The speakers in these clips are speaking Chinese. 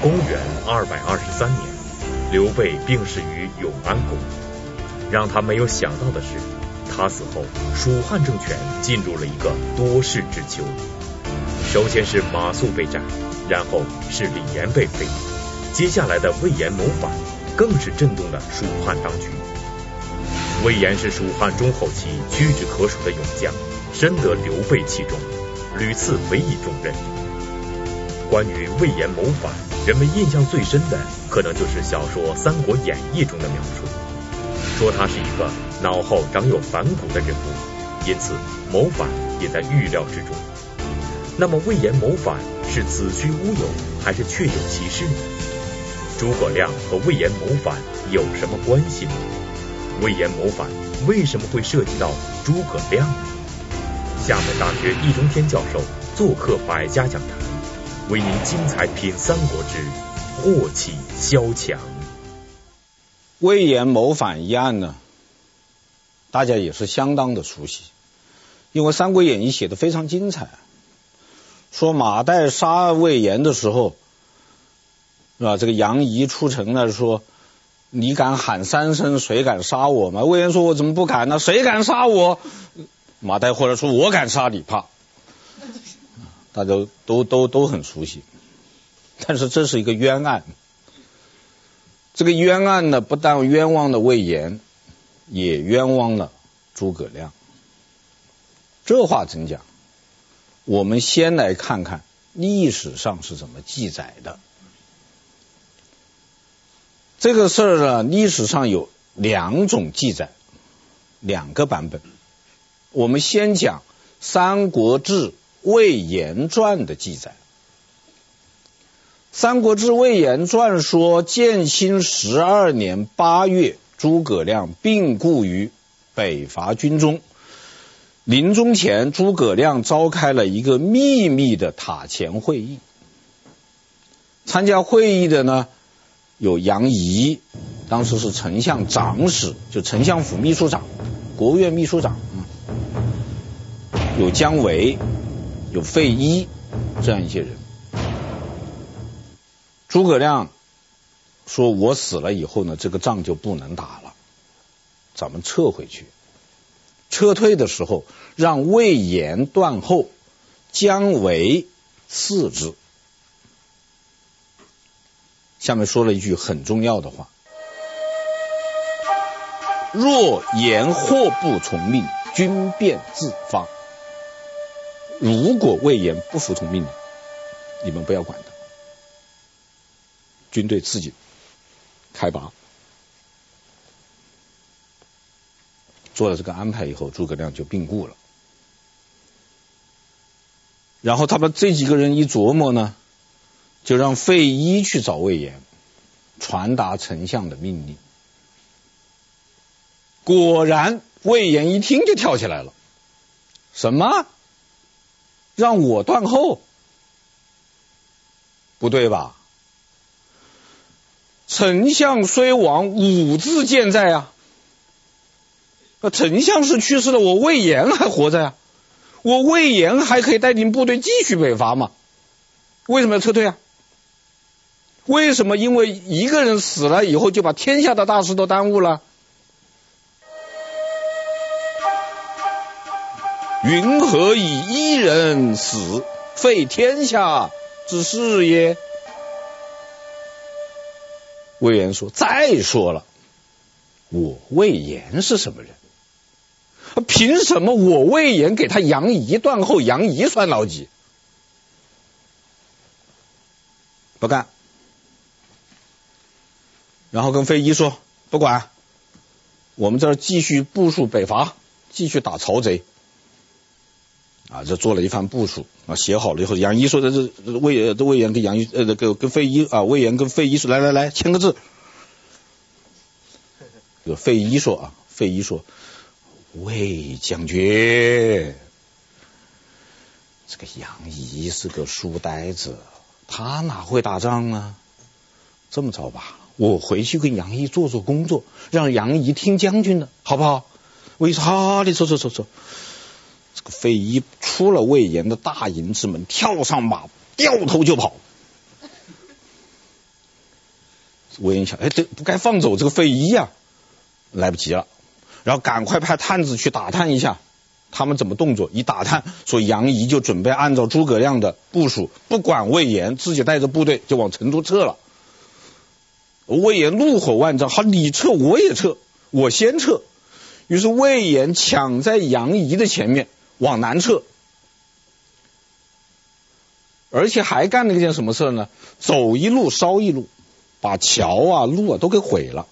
公元二百二十三年，刘备病逝于永安宫。让他没有想到的是，他死后，蜀汉政权进入了一个多事之秋。首先是马谡被斩，然后是李严被废，接下来的魏延谋反，更是震动了蜀汉当局。魏延是蜀汉中后期屈指可数的勇将，深得刘备器重，屡次委以重任。关于魏延谋反，人们印象最深的，可能就是小说《三国演义》中的描述，说他是一个脑后长有反骨的人物，因此谋反也在预料之中。那么魏延谋反是子虚乌有，还是确有其事呢？诸葛亮和魏延谋反有什么关系呢？魏延谋反为什么会涉及到诸葛亮呢？厦门大学易中天教授做客百家讲坛。为您精彩品《三国志》，祸起萧墙。魏延谋反一案呢，大家也是相当的熟悉，因为《三国演义》写的非常精彩。说马岱杀魏延的时候，是吧？这个杨仪出城了，说：“你敢喊三声，谁敢杀我吗？”魏延说：“我怎么不敢呢？谁敢杀我？”马岱或者说：“我敢杀你，怕。”大家都都都都很熟悉，但是这是一个冤案。这个冤案呢，不但冤枉了魏延，也冤枉了诸葛亮。这话怎讲？我们先来看看历史上是怎么记载的。这个事儿呢，历史上有两种记载，两个版本。我们先讲《三国志》。魏延传的记载，《三国志·魏延传》说，建兴十二年八月，诸葛亮病故于北伐军中。临终前，诸葛亮召开了一个秘密的塔前会议。参加会议的呢，有杨仪，当时是丞相长史，就丞相府秘书长、国务院秘书长，有姜维。有费祎这样一些人，诸葛亮说：“我死了以后呢，这个仗就不能打了，咱们撤回去。撤退的时候，让魏延断后，姜维次之。”下面说了一句很重要的话：“若延或不从命，军便自发。”如果魏延不服从命令，你们不要管他，军队自己开拔。做了这个安排以后，诸葛亮就病故了。然后他们这几个人一琢磨呢，就让费祎去找魏延，传达丞相的命令。果然，魏延一听就跳起来了，什么？让我断后，不对吧？丞相虽亡，吾自健在啊。那丞相是去世了，我魏延还活着呀、啊。我魏延还可以带领部队继续北伐嘛？为什么要撤退啊？为什么因为一个人死了以后，就把天下的大事都耽误了？云何以一人死，废天下之事也？魏延说：“再说了，我魏延是什么人？凭什么我魏延给他杨仪断后？杨仪算老几？不干。然后跟费禕说：不管，我们这儿继续部署北伐，继续打曹贼。”啊，这做了一番部署啊，写好了以后，杨仪说的这魏这魏延跟杨仪呃，那个跟费祎啊，魏延跟费祎说，来来来，签个字。这个费祎说啊，费祎说，魏将军，这个杨仪是个书呆子，他哪会打仗呢？这么着吧，我回去跟杨仪做做工作，让杨仪听将军的，好不好？魏说好，你走走走走。费祎出了魏延的大营之门，跳上马，掉头就跑。魏延想，哎，这不该放走这个费祎呀，来不及了，然后赶快派探子去打探一下，他们怎么动作？一打探，说杨仪就准备按照诸葛亮的部署，不管魏延，自己带着部队就往成都撤了。魏延怒火万丈，好，你撤我也撤，我先撤。于是魏延抢在杨仪的前面往南撤，而且还干了一件什么事呢？走一路烧一路，把桥啊路啊都给毁了。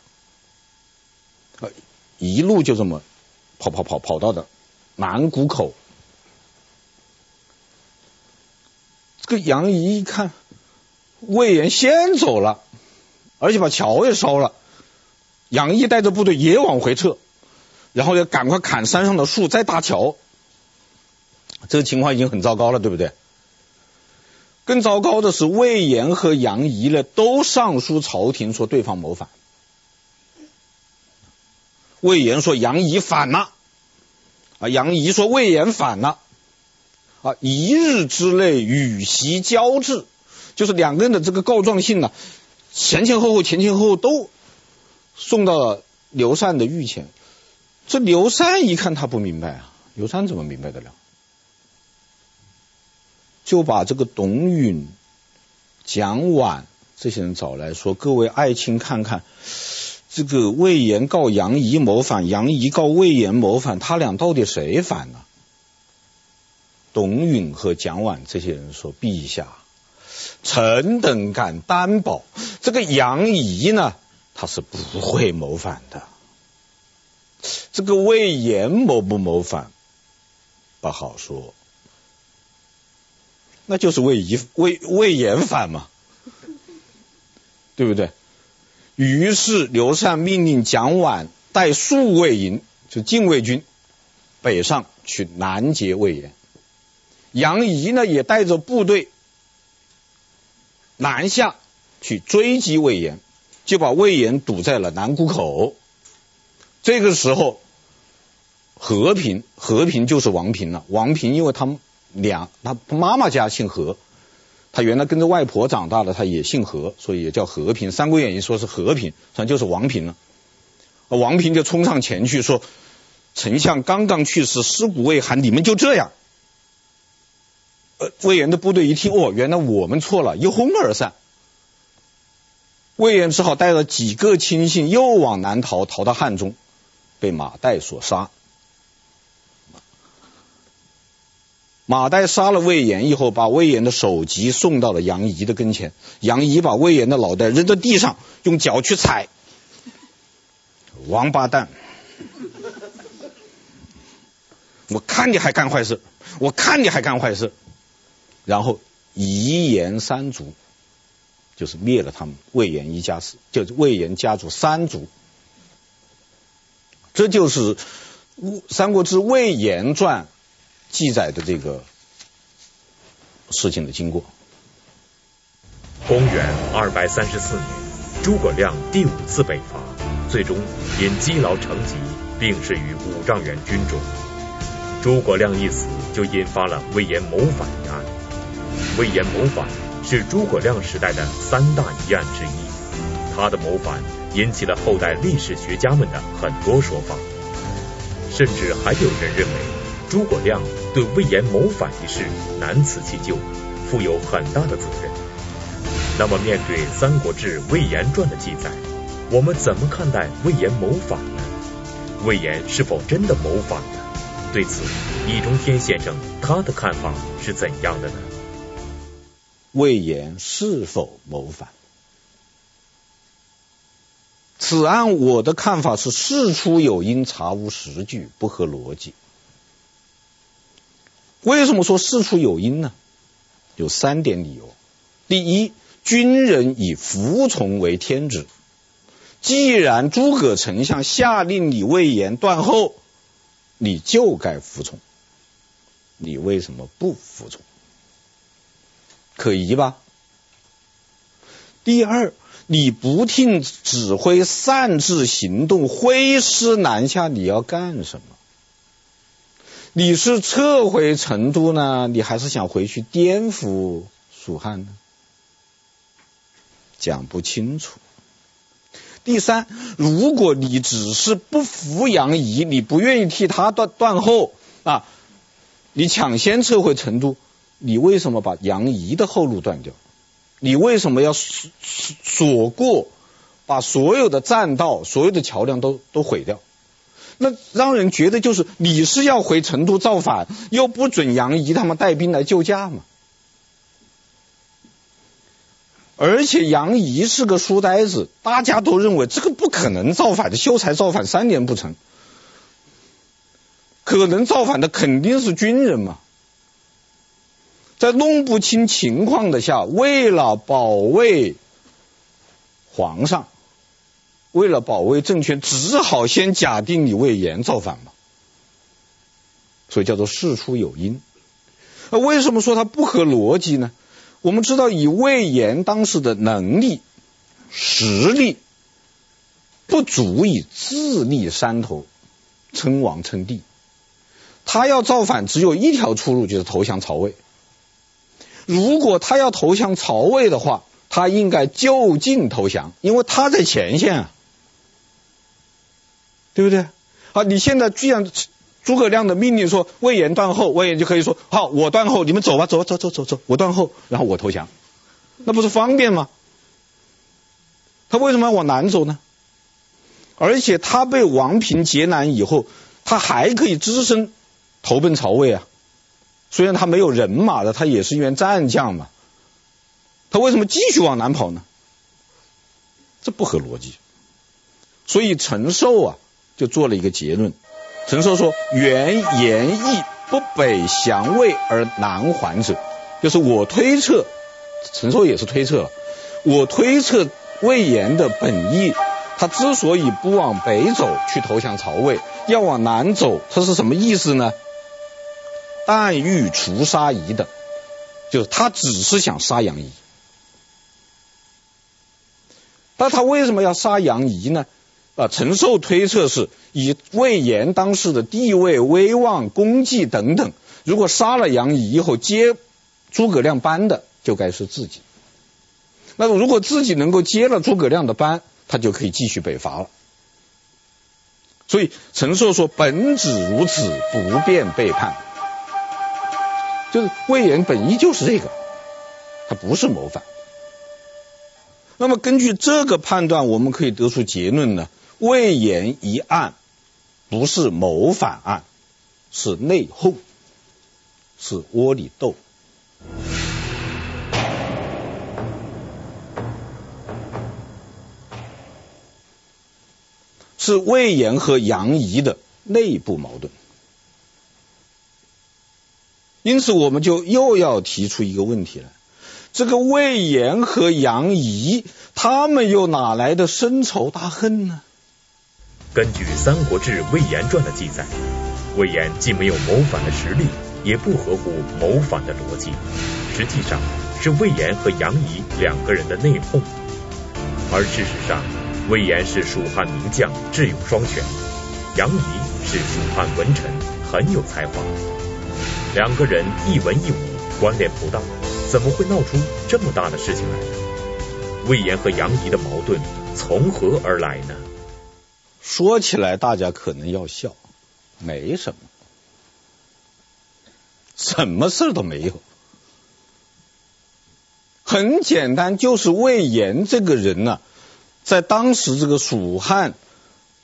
一路就这么跑跑跑跑到的南谷口。这个杨仪一看，魏延先走了。而且把桥也烧了，杨仪带着部队也往回撤，然后要赶快砍山上的树，再搭桥。这个情况已经很糟糕了，对不对？更糟糕的是，魏延和杨仪呢都上书朝廷说对方谋反。魏延说杨仪反了，啊，杨仪说魏延反了，啊，一日之内羽檄交至，就是两个人的这个告状信呢。前前后后，前前后后都送到了刘禅的御前。这刘禅一看，他不明白啊，刘禅怎么明白得了？就把这个董允、蒋琬这些人找来说：“各位爱卿，看看这个魏延告杨仪谋反，杨仪告魏延谋反，他俩到底谁反呢？”董允和蒋琬这些人说：“陛下。”臣等敢担保，这个杨仪呢，他是不会谋反的。这个魏延谋不谋反，不好说。那就是魏延魏魏延反嘛，对不对？于是刘禅命令蒋琬带数卫营，就禁卫军，北上去拦截魏延。杨仪呢，也带着部队。南下去追击魏延，就把魏延堵在了南谷口。这个时候，和平和平就是王平了。王平因为他们们俩，他妈妈家姓何，他原来跟着外婆长大的，他也姓何，所以也叫和平。《三国演义》说是和平，实际上就是王平了。王平就冲上前去说：“丞相刚刚去世，尸骨未寒，你们就这样。”呃，魏延的部队一听，哦，原来我们错了，一哄而散。魏延只好带了几个亲信又往南逃，逃到汉中，被马岱所杀。马岱杀了魏延以后，把魏延的首级送到了杨仪的跟前。杨仪把魏延的脑袋扔在地上，用脚去踩。王八蛋！我看你还干坏事！我看你还干坏事！然后夷延三族，就是灭了他们魏延一家子，就是魏延家族三族。这就是《三国志·魏延传》记载的这个事情的经过。公元二百三十四年，诸葛亮第五次北伐，最终因积劳成疾，病逝于五丈原军中。诸葛亮一死，就引发了魏延谋反一案。魏延谋反是诸葛亮时代的三大疑案之一，他的谋反引起了后代历史学家们的很多说法，甚至还有人认为诸葛亮对魏延谋反一事难辞其咎，负有很大的责任。那么，面对《三国志·魏延传》的记载，我们怎么看待魏延谋反呢？魏延是否真的谋反呢？对此，易中天先生他的看法是怎样的呢？魏延是否谋反？此案我的看法是事出有因，查无实据，不合逻辑。为什么说事出有因呢？有三点理由。第一，军人以服从为天职。既然诸葛丞相下令你魏延断后，你就该服从。你为什么不服从？可疑吧？第二，你不听指挥，擅自行动，挥师南下，你要干什么？你是撤回成都呢，你还是想回去颠覆蜀汉呢？讲不清楚。第三，如果你只是不服杨仪，你不愿意替他断断后啊，你抢先撤回成都，你为什么把杨仪的后路断掉？你为什么要锁锁过，把所有的栈道、所有的桥梁都都毁掉？那让人觉得就是你是要回成都造反，又不准杨仪他们带兵来救驾嘛？而且杨仪是个书呆子，大家都认为这个不可能造反的，秀才造反三年不成，可能造反的肯定是军人嘛。在弄不清情况的下，为了保卫皇上，为了保卫政权，只好先假定你魏延造反嘛。所以叫做事出有因。那为什么说它不合逻辑呢？我们知道，以魏延当时的能力、实力，不足以自立山头，称王称帝。他要造反，只有一条出路，就是投降曹魏。如果他要投降曹魏的话，他应该就近投降，因为他在前线啊，对不对？好，你现在居然。诸葛亮的命令说：“魏延断后，魏延就可以说：‘好，我断后，你们走吧，走走走走走，我断后，然后我投降，那不是方便吗？’他为什么要往南走呢？而且他被王平劫难以后，他还可以只身投奔曹魏啊。虽然他没有人马的，他也是一员战将嘛。他为什么继续往南跑呢？这不合逻辑。所以陈寿啊，就做了一个结论。”陈寿说：“原言意不北降魏而南还者，就是我推测，陈寿也是推测了，我推测魏延的本意，他之所以不往北走去投降曹魏，要往南走，他是什么意思呢？但欲除杀仪的，就是他只是想杀杨仪，但他为什么要杀杨仪呢？”啊，陈寿推测是以魏延当时的地位、威望、功绩等等，如果杀了杨仪以后接诸葛亮班的，就该是自己。那如果自己能够接了诸葛亮的班，他就可以继续北伐了。所以陈寿说：“本旨如此，不便背叛。”就是魏延本意就是这个，他不是谋反。那么根据这个判断，我们可以得出结论呢？魏延一案不是谋反案，是内讧，是窝里斗，是魏延和杨仪的内部矛盾。因此，我们就又要提出一个问题来：这个魏延和杨仪，他们又哪来的深仇大恨呢？根据《三国志·魏延传》的记载，魏延既没有谋反的实力，也不合乎谋反的逻辑。实际上是魏延和杨仪两个人的内讧。而事实上，魏延是蜀汉名将，智勇双全；杨仪是蜀汉文臣，很有才华。两个人一文一武，关联不大，怎么会闹出这么大的事情来？魏延和杨仪的矛盾从何而来呢？说起来，大家可能要笑，没什么，什么事都没有，很简单，就是魏延这个人呢、在当时这个蜀汉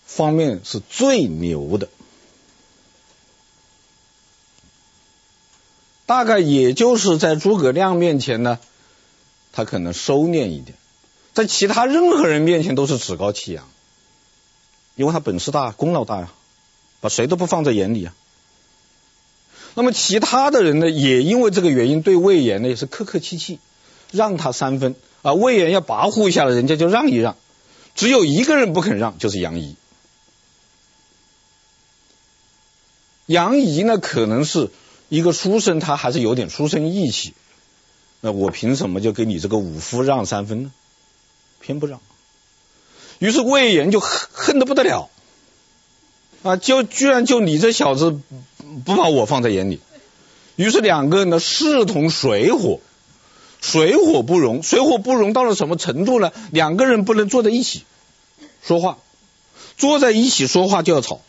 方面是最牛的，大概也就是在诸葛亮面前呢，他可能收敛一点，在其他任何人面前都是趾高气扬。因为他本事大，功劳大呀，把谁都不放在眼里啊。那么其他的人呢，也因为这个原因，对魏延呢也是客客气气，让他三分啊。魏延要跋扈一下了，人家就让一让。只有一个人不肯让，就是杨仪。杨仪呢，可能是一个书生，他还是有点书生义气。那我凭什么就给你这个武夫让三分呢？偏不让。于是魏延就恨恨得不得了，啊，就居然就你这小子不把我放在眼里，于是两个人呢势同水火，水火不容，水火不容到了什么程度呢？两个人不能坐在一起，说话，坐在一起说话就要吵。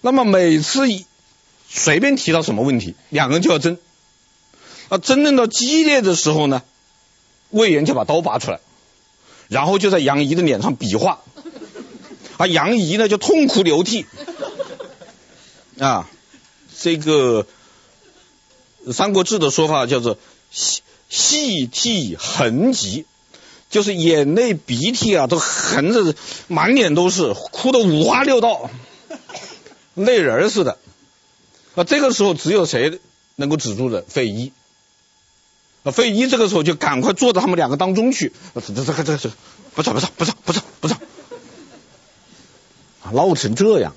那么每次随便提到什么问题，两个人就要争。啊，争论到激烈的时候呢，魏延就把刀拔出来，然后就在杨仪的脸上比划，啊，杨仪呢就痛哭流涕。啊，这个《三国志》的说法叫做细细涕横疾，就是眼泪鼻涕啊都横着，满脸都是，哭得五花六道，泪人似的。啊，这个时候只有谁能够止住的？费祎。费祎这个时候就赶快坐到他们两个当中去。这这这这这，不吵不吵不吵不吵不吵，啊，闹成这样。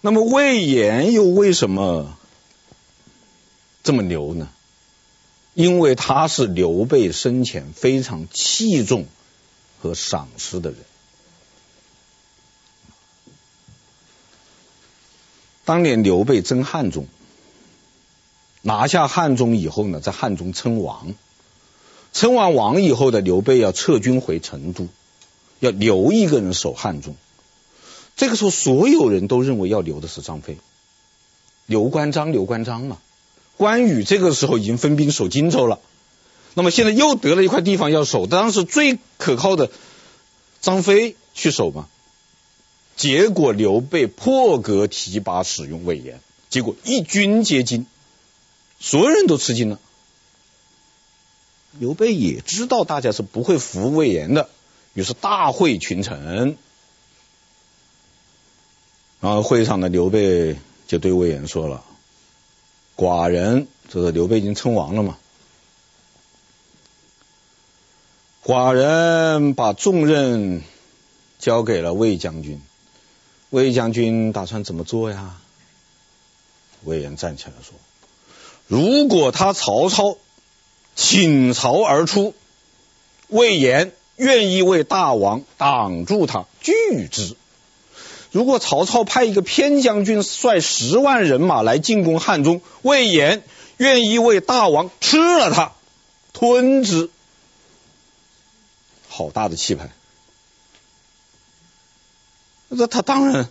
那么魏延又为什么这么牛呢？因为他是刘备生前非常器重和赏识的人。当年刘备征汉中，拿下汉中以后呢，在汉中称王，称完王以后的刘备要撤军回成都，要留一个人守汉中。这个时候，所有人都认为要留的是张飞，刘关张，刘关张嘛。关羽这个时候已经分兵守荆州了，那么现在又得了一块地方要守，当时最可靠的张飞去守嘛。结果刘备破格提拔使用魏延，结果一军皆惊，所有人都吃惊了。刘备也知道大家是不会服魏延的，于是大会群臣。然后会上的刘备就对魏延说了：“寡人，这个刘备已经称王了嘛，寡人把重任交给了魏将军，魏将军打算怎么做呀？”魏延站起来说：“如果他曹操倾巢而出，魏延愿意为大王挡住他，拒之。”如果曹操派一个偏将军率十万人马来进攻汉中，魏延愿意为大王吃了他，吞之。好大的气派！那他当然，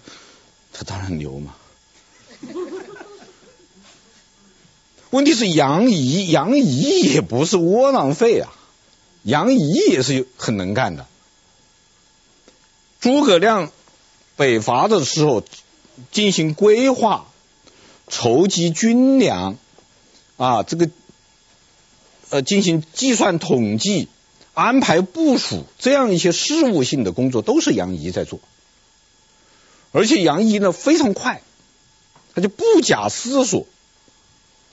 他当然牛嘛。问题是杨仪，杨仪也不是窝囊废啊，杨仪也是很能干的。诸葛亮。北伐的时候进行规划、筹集军粮啊，这个呃进行计算统计、安排部署这样一些事务性的工作，都是杨仪在做。而且杨仪呢非常快，他就不假思索、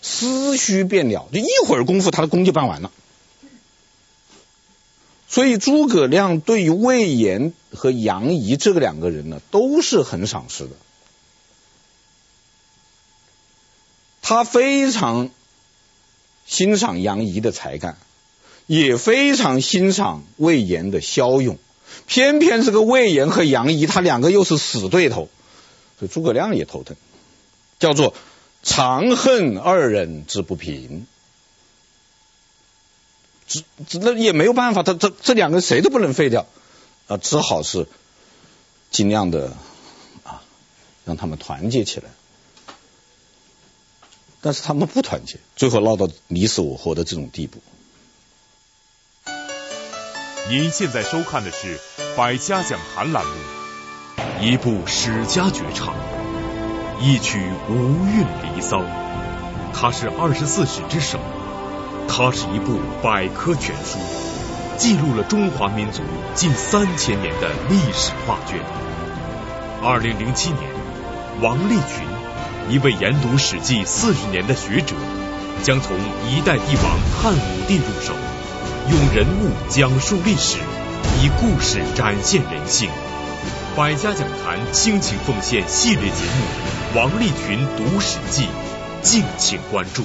思绪变了，就一会儿功夫他的工就办完了。所以诸葛亮对于魏延和杨仪这个两个人呢，都是很赏识的。他非常欣赏杨仪的才干，也非常欣赏魏延的骁勇。偏偏这个魏延和杨仪，他两个又是死对头，所以诸葛亮也头疼，叫做长恨二人之不平。只只那也没有办法，他这这两个谁都不能废掉啊，只好是尽量的啊让他们团结起来。但是他们不团结，最后闹到你死我活的这种地步。您现在收看的是《百家讲坛》栏目，一部史家绝唱，一曲无韵离骚，它是二十四史之首。它是一部百科全书，记录了中华民族近三千年的历史画卷。二零零七年，王立群，一位研读《史记》四十年的学者，将从一代帝王汉武帝入手，用人物讲述历史，以故事展现人性。百家讲坛倾情奉献系列节目《王立群读史记》，敬请关注。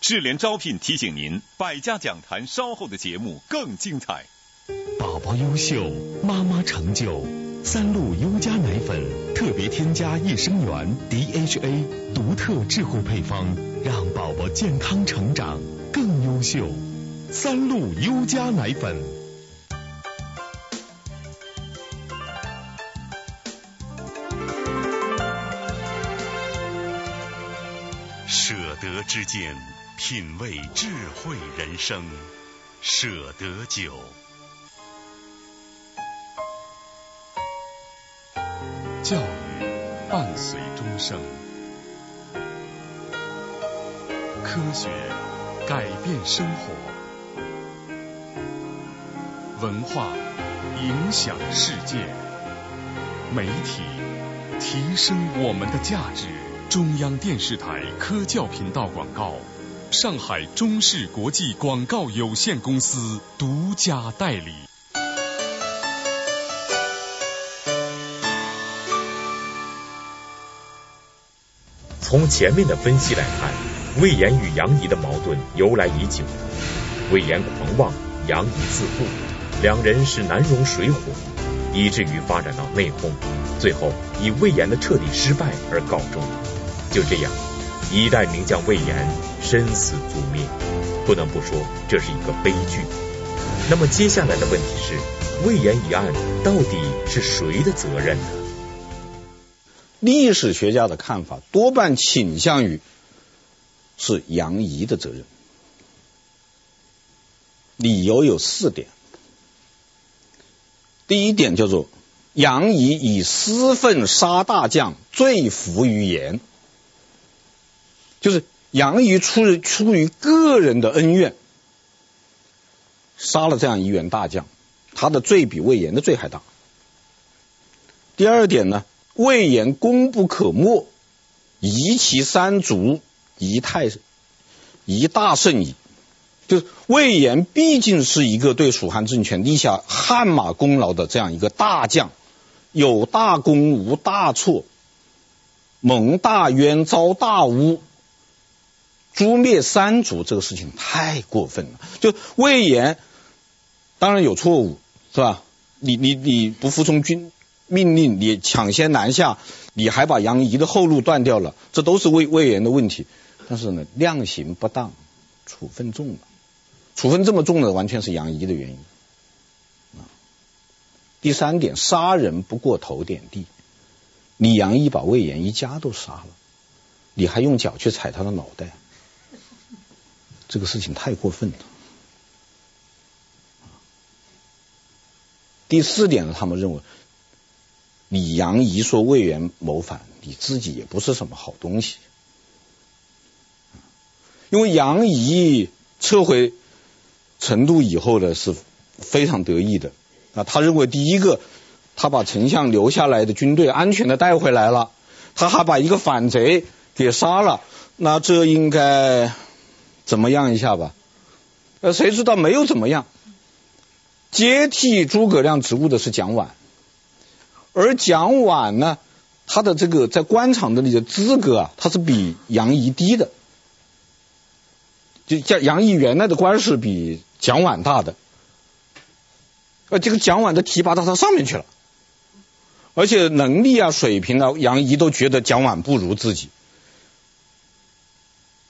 智联招聘提醒您，百家讲坛稍后的节目更精彩。宝宝优秀，妈妈成就，三鹿优佳奶粉特别添加益生元 DHA，独特智慧配方，让宝宝健康成长更优秀。三鹿优佳奶粉。舍得之间，品味智慧人生。舍得酒。教育伴随终生，科学改变生活，文化影响世界，媒体提升我们的价值。中央电视台科教频道广告，上海中视国际广告有限公司独家代理。从前面的分析来看，魏延与杨仪的矛盾由来已久。魏延狂妄，杨仪自负，两人是难容水火，以至于发展到内讧，最后以魏延的彻底失败而告终。就这样，一代名将魏延身死族灭，不能不说这是一个悲剧。那么接下来的问题是，魏延一案到底是谁的责任呢？历史学家的看法多半倾向于是杨仪的责任，理由有四点。第一点叫做杨仪以私愤杀大将，罪伏于言，就是杨仪出于出于个人的恩怨，杀了这样一员大将，他的罪比魏延的罪还大。第二点呢？魏延功不可没，夷其三族，一太一大胜矣。就是魏延毕竟是一个对蜀汉政权立下汗马功劳的这样一个大将，有大功无大错，蒙大冤遭大诬，诛灭三族这个事情太过分了。就魏延当然有错误，是吧？你你你不服从军。命令你抢先南下，你还把杨仪的后路断掉了，这都是魏魏延的问题。但是呢，量刑不当，处分重了，处分这么重的，完全是杨仪的原因。啊，第三点，杀人不过头点地，你杨仪把魏延一家都杀了，你还用脚去踩他的脑袋，这个事情太过分了。第四点呢，他们认为。你杨仪说魏延谋反，你自己也不是什么好东西，因为杨仪撤回成都以后呢，是非常得意的。啊，他认为第一个，他把丞相留下来的军队安全的带回来了，他还把一个反贼给杀了，那这应该怎么样一下吧？呃，谁知道没有怎么样，接替诸葛亮职务的是蒋琬。而蒋琬呢，他的这个在官场的那个资格啊，他是比杨仪低的，就叫杨仪原来的官是比蒋琬大的，呃，这个蒋琬都提拔到他上面去了，而且能力啊、水平啊，杨仪都觉得蒋琬不如自己。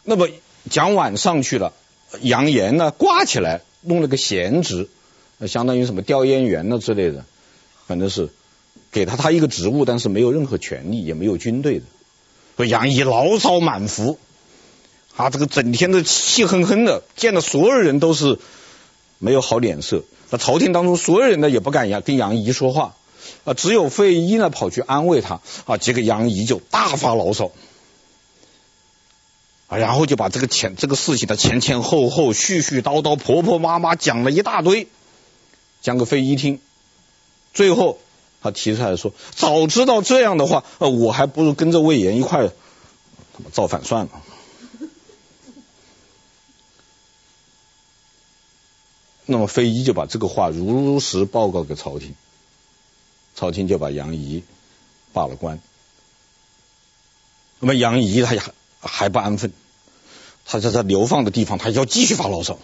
那么蒋琬上去了，杨延呢挂起来，弄了个闲职，相当于什么调研员呢之类的，反正是。给他他一个职务，但是没有任何权利，也没有军队的，所以杨仪牢骚满腹，啊，这个整天的气哼哼的，见了所有人都是没有好脸色。那朝廷当中所有人呢也不敢跟杨仪说话，啊，只有费祎呢跑去安慰他，啊，结果杨仪就大发牢骚，啊，然后就把这个前这个事情的前前后后、絮絮叨叨、婆婆妈妈讲了一大堆，讲给费祎听，最后。他提出来说：“早知道这样的话，呃，我还不如跟着魏延一块造反算了。”那么费禕就把这个话如实报告给朝廷，朝廷就把杨仪罢了官。那么杨仪他还还不安分，他在他流放的地方，他要继续发牢骚，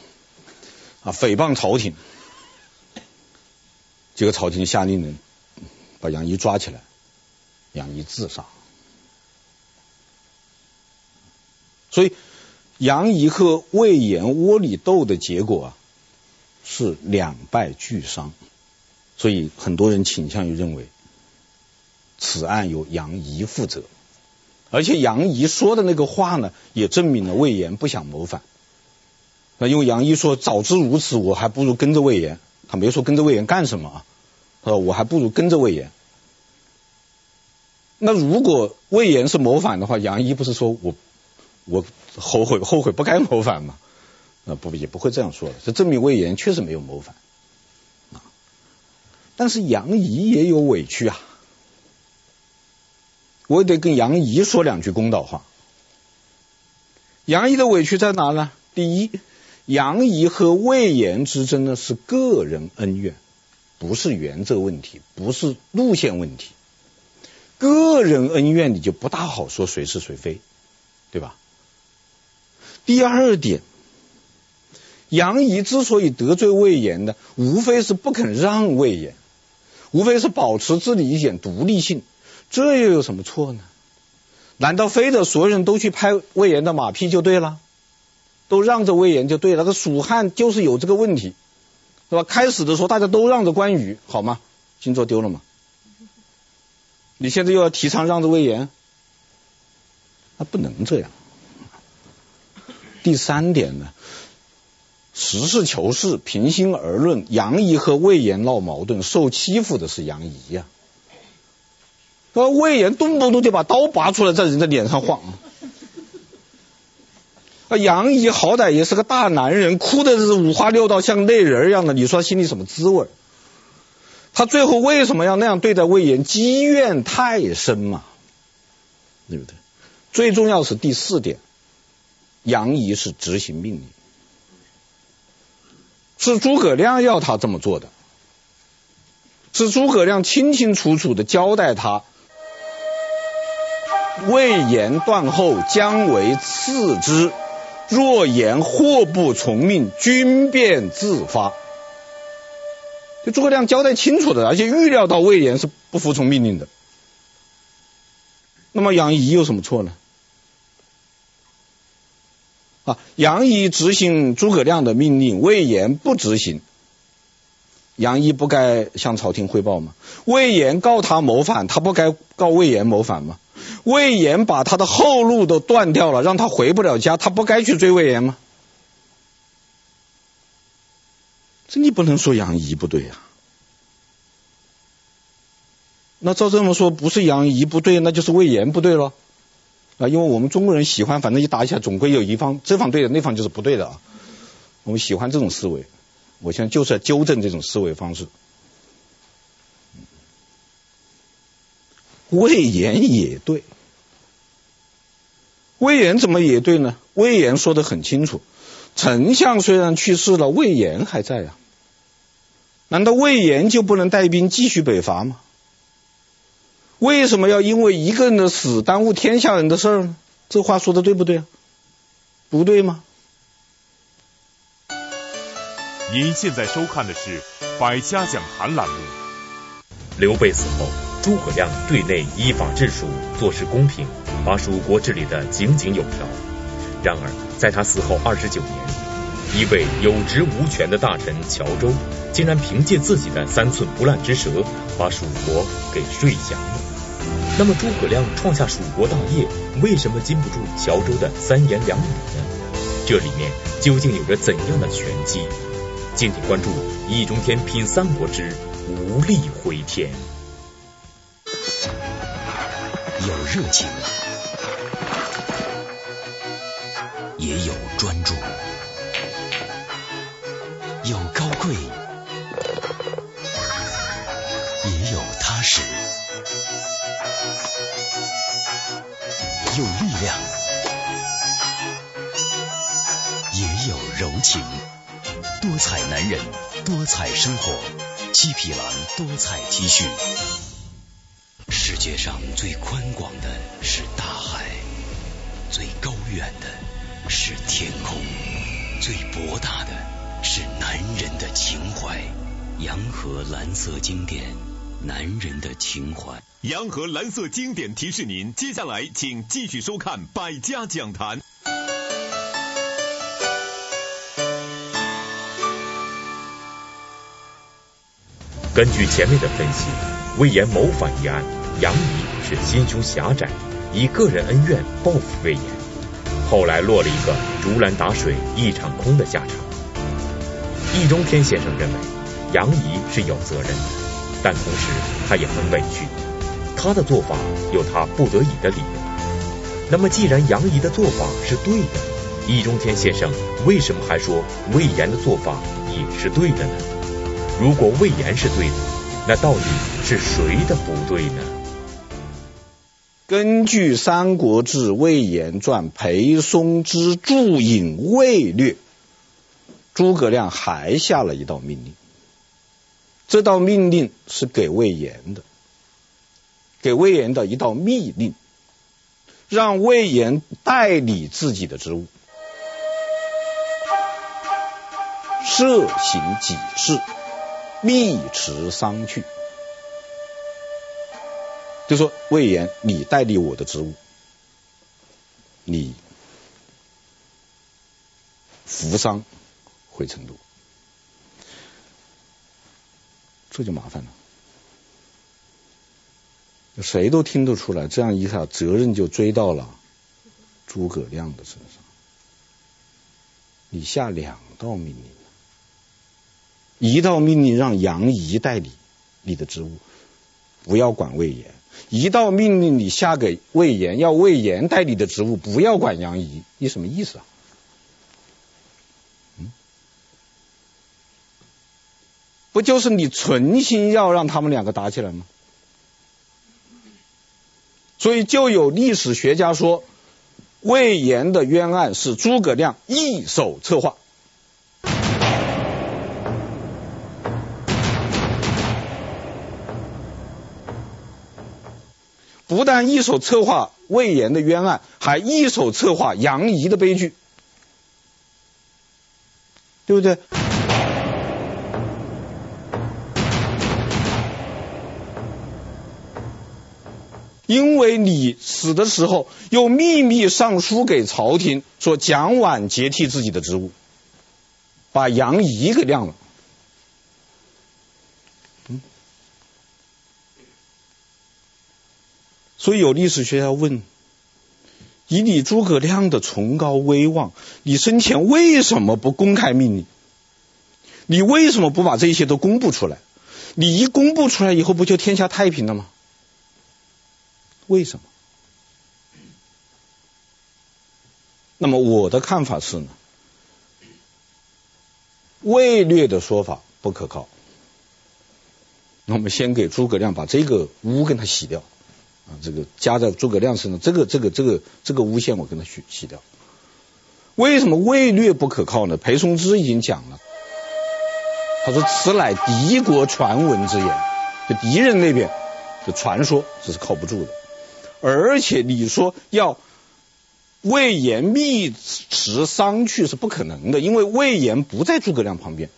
啊，诽谤朝廷。这个朝廷下令呢。把杨仪抓起来，杨仪自杀。所以杨仪和魏延窝里斗的结果啊，是两败俱伤。所以很多人倾向于认为，此案由杨仪负责。而且杨仪说的那个话呢，也证明了魏延不想谋反。那因为杨仪说：“早知如此，我还不如跟着魏延。”他没说跟着魏延干什么啊？他说：“我还不如跟着魏延。”那如果魏延是谋反的话，杨仪不是说我我后悔后悔不该谋反吗？那不也不会这样说的。这证明魏延确实没有谋反啊。但是杨仪也有委屈啊，我也得跟杨仪说两句公道话。杨仪的委屈在哪呢？第一。杨仪和魏延之争呢，是个人恩怨，不是原则问题，不是路线问题。个人恩怨你就不大好说谁是谁非，对吧？第二点，杨仪之所以得罪魏延呢，无非是不肯让魏延，无非是保持自己一点独立性，这又有什么错呢？难道非得所有人都去拍魏延的马屁就对了？都让着魏延就对了，那蜀汉就是有这个问题，是吧？开始的时候大家都让着关羽，好吗？荆州丢了吗？你现在又要提倡让着魏延，那不能这样。第三点呢，实事求是，平心而论，杨仪和魏延闹矛盾，受欺负的是杨仪呀。那魏延动不动就把刀拔出来在人家脸上晃。啊，杨仪好歹也是个大男人，哭的是五花六道，像泪人一样的。你说他心里什么滋味？他最后为什么要那样对待魏延？积怨太深嘛，对不对？最重要是第四点，杨仪是执行命令，是诸葛亮要他这么做的，是诸葛亮清清楚楚的交代他，魏延断后将为次之。若言祸不从命，军变自发。就诸葛亮交代清楚的，而且预料到魏延是不服从命令的。那么杨仪有什么错呢？杨仪执行诸葛亮的命令，魏延不执行。杨仪不该向朝廷汇报吗？魏延告他谋反，他不该告魏延谋反吗？魏延把他的后路都断掉了，让他回不了家，他不该去追魏延吗？这你不能说杨仪不对呀、啊。那照这么说，不是杨仪不对，那就是魏延不对了啊！因为我们中国人喜欢，反正一打起来，总归有一方这方对的，那方就是不对的啊。我们喜欢这种思维，我现在就是要纠正这种思维方式。魏延也对，魏延怎么也对呢？魏延说的很清楚，丞相虽然去世了，魏延还在啊。难道魏延就不能带兵继续北伐吗？为什么要因为一个人的死耽误天下人的事儿呢？这话说的对不对啊？不对吗？您现在收看的是《百家讲坛》栏目。刘备死后。诸葛亮对内依法治蜀，做事公平，把蜀国治理得井井有条。然而，在他死后二十九年，一位有职无权的大臣乔周，竟然凭借自己的三寸不烂之舌，把蜀国给睡降了。那么，诸葛亮创下蜀国大业，为什么经不住乔州的三言两语呢？这里面究竟有着怎样的玄机？敬请关注《易中天品三国之无力回天》。有热情，也有专踏实；有力量，也有柔情。多彩男人，多彩生活，七匹狼多彩 T 恤。世界上最宽广的是大海，最高远的是天空，最博大的是男人的情怀。洋河蓝色经典，男人的情怀。洋河蓝色经典提示您，接下来请继续收看《百家讲坛》。根据前面的分析，魏延谋反一案，杨仪是心胸狭窄，以个人恩怨报复魏延，后来落了一个竹篮打水一场空的下场。易中天先生认为，杨仪是有责任的，但同时他也很委屈，他的做法有他不得已的理由。那么，既然杨仪的做法是对的，易中天先生为什么还说魏延的做法也是对的呢？如果魏延是对的，那到底是谁的不对呢？根据《三国志·魏延传》，裴松之注引魏略。诸葛亮还下了一道命令，这道命令是给魏延的，给魏延的一道密令，让魏延代理自己的职务，设行己事，密持丧去。就说魏延，你代理我的职务，你扶丧。回成都，这就麻烦了。谁都听得出来，这样一下责任就追到了诸葛亮的身上。你下两道命令，一道命令让杨仪代理你的职务，不要管魏延；一道命令你下给魏延，要魏延代理的职务，不要管杨仪。你什么意思啊？不就是你存心要让他们两个打起来吗？所以就有历史学家说，魏延的冤案是诸葛亮一手策划。不但一手策划魏延的冤案，还一手策划杨仪的悲剧，对不对？因为你死的时候又秘密上书给朝廷，说蒋琬接替自己的职务，把杨仪给晾了。嗯，所以有历史学家问：以你诸葛亮的崇高威望，你生前为什么不公开命令？你为什么不把这些都公布出来？你一公布出来以后，不就天下太平了吗？为什么？那么我的看法是呢，魏略的说法不可靠。那我们先给诸葛亮把这个污跟他洗掉啊，这个加在诸葛亮身上，这个这个这个这个诬陷我跟他洗洗掉。为什么魏略不可靠呢？裴松之已经讲了，他说此乃敌国传闻之言，就敌人那边的传说，这是靠不住的。而且你说要魏延密持丧去是不可能的，因为魏延不在诸葛亮旁边，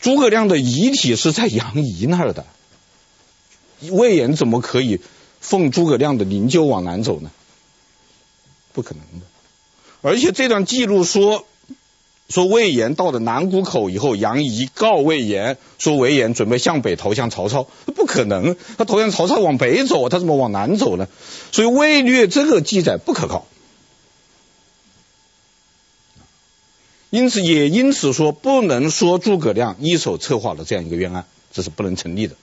诸葛亮的遗体是在杨仪那儿的，魏延怎么可以奉诸葛亮的灵柩往南走呢？不可能的。而且这段记录说。说魏延到了南谷口以后，杨仪告魏延说魏延准备向北投降曹操，不可能，他投降曹操往北走，他怎么往南走呢？所以魏略这个记载不可靠，因此也因此说不能说诸葛亮一手策划了这样一个冤案，这是不能成立的。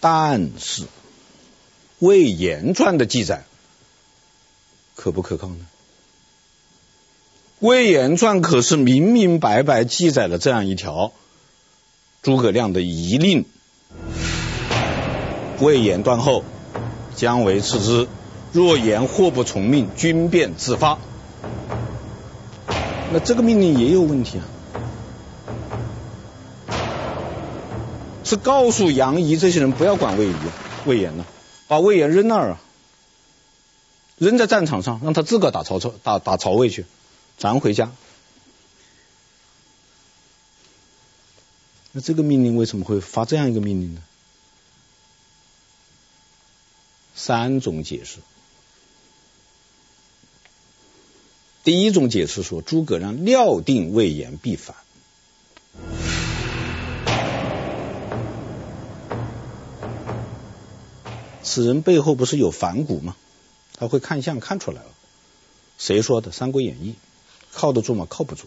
但是魏延传的记载可不可靠呢？魏延传可是明明白白记载了这样一条诸葛亮的遗令：魏延断后，姜维次之。若延或不从命，军便自发。那这个命令也有问题啊！是告诉杨仪这些人不要管魏延，魏延呢，把魏延扔那儿啊，扔在战场上，让他自个打曹操，打打曹魏去。咱回家，那这个命令为什么会发这样一个命令呢？三种解释。第一种解释说，诸葛亮料定魏延必反。此人背后不是有反骨吗？他会看相看出来了。谁说的？《三国演义》靠得住吗？靠不住。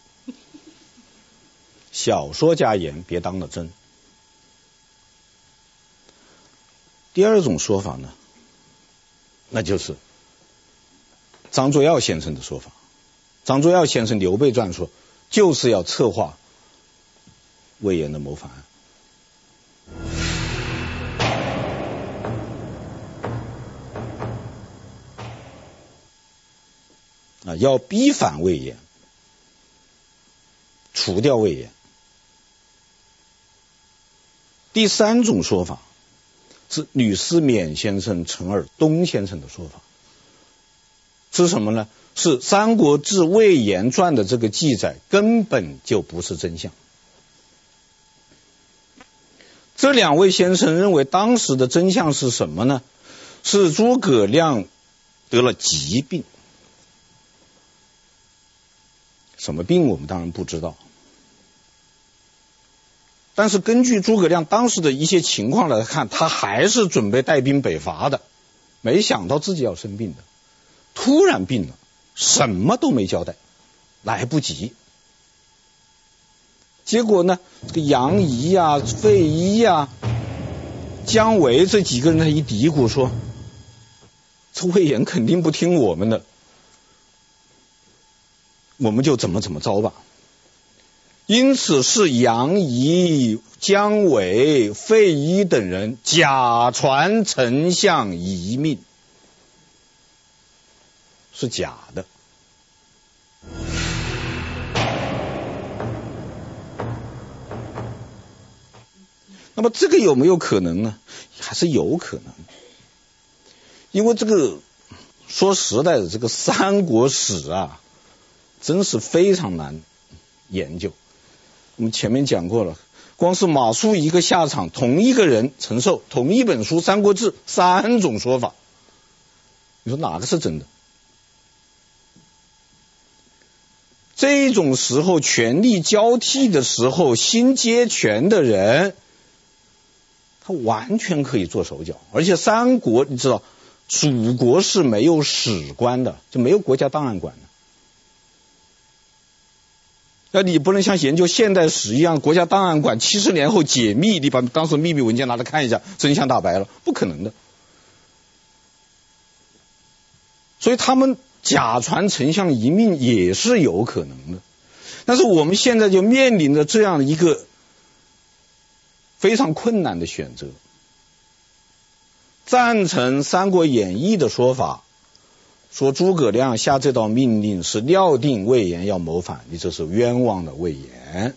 小说家言，别当了真。第二种说法呢，那就是张作耀先生的说法。张作耀先生《刘备传》说，就是要策划魏延的谋反案。啊，要逼反魏延，除掉魏延。第三种说法是吕思勉先生、陈尔东先生的说法，是什么呢？是《三国志魏延传》的这个记载根本就不是真相。这两位先生认为当时的真相是什么呢？是诸葛亮得了疾病。什么病我们当然不知道，但是根据诸葛亮当时的一些情况来看，他还是准备带兵北伐的。没想到自己要生病的，突然病了。什么都没交代，来不及。结果呢，这个杨仪呀、费祎呀、姜维这几个人，他一嘀咕说：“这魏延肯定不听我们的，我们就怎么怎么着吧。”因此是杨仪、姜维、费祎等人假传丞相遗命。是假的。那么这个有没有可能呢？还是有可能，因为这个说实在的，这个三国史啊，真是非常难研究。我们前面讲过了，光是马谡一个下场，同一个人承受同一本书《三国志》三种说法，你说哪个是真的？这种时候权力交替的时候，新接权的人，他完全可以做手脚。而且三国你知道，蜀国是没有史官的，就没有国家档案馆的。那你不能像研究现代史一样，国家档案馆七十年后解密，你把当时秘密文件拿来看一下，真相大白了，不可能的。所以他们。假传丞相遗命也是有可能的，但是我们现在就面临着这样一个非常困难的选择：赞成《三国演义》的说法，说诸葛亮下这道命令是料定魏延要谋反，你这是冤枉了魏延；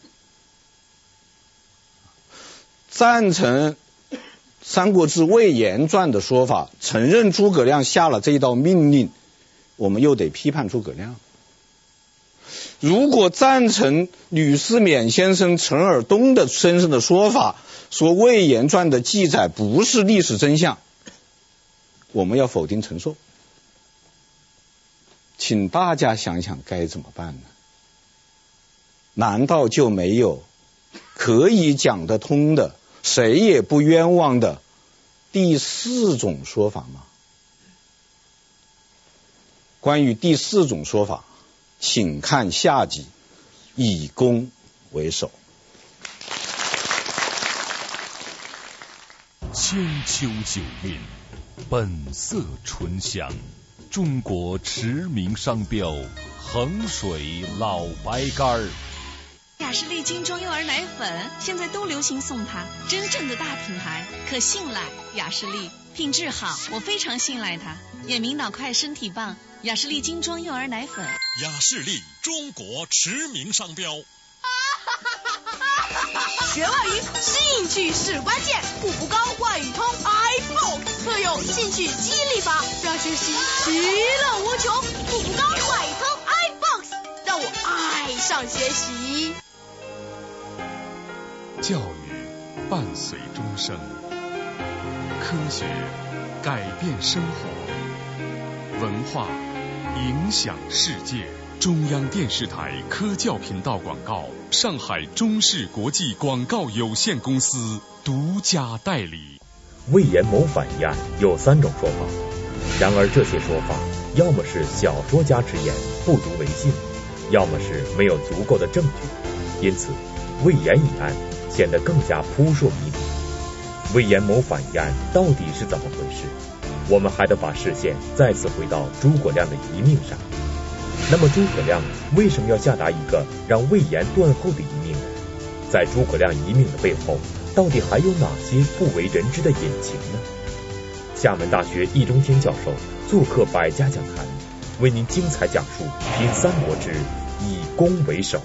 赞成《三国志魏延传》的说法，承认诸葛亮下了这一道命令。我们又得批判诸葛亮。如果赞成吕思勉先生、陈尔东的先生的说法，说《魏延传》的记载不是历史真相，我们要否定陈寿。请大家想想该怎么办呢？难道就没有可以讲得通的、谁也不冤枉的第四种说法吗？关于第四种说法，请看下集，以攻为守。千秋九韵，本色醇香，中国驰名商标，衡水老白干儿。雅士利精装幼儿奶粉现在都流行送它，真正的大品牌，可信赖。雅士利品质好，我非常信赖它。眼明脑快，身体棒。雅士利精装幼儿奶粉，雅士利中国驰名商标。学外语，兴趣是关键。步步高外语通 iBook 特有兴趣激励法，让学习其乐无穷。步步高外语通 iBook 让我爱上学习。教育伴随终生，科学改变生活，文化影响世界。中央电视台科教频道广告，上海中视国际广告有限公司独家代理。魏延谋反一案有三种说法，然而这些说法要么是小说家之言，不足为信，要么是没有足够的证据，因此魏延一案显得更加扑朔迷离。魏延谋反一案到底是怎么回事？我们还得把视线再次回到诸葛亮的遗命上。那么诸葛亮为什么要下达一个让魏延断后的遗命呢？在诸葛亮遗命的背后，到底还有哪些不为人知的隐情呢？厦门大学易中天教授做客百家讲坛，为您精彩讲述《品三国之以攻为守》。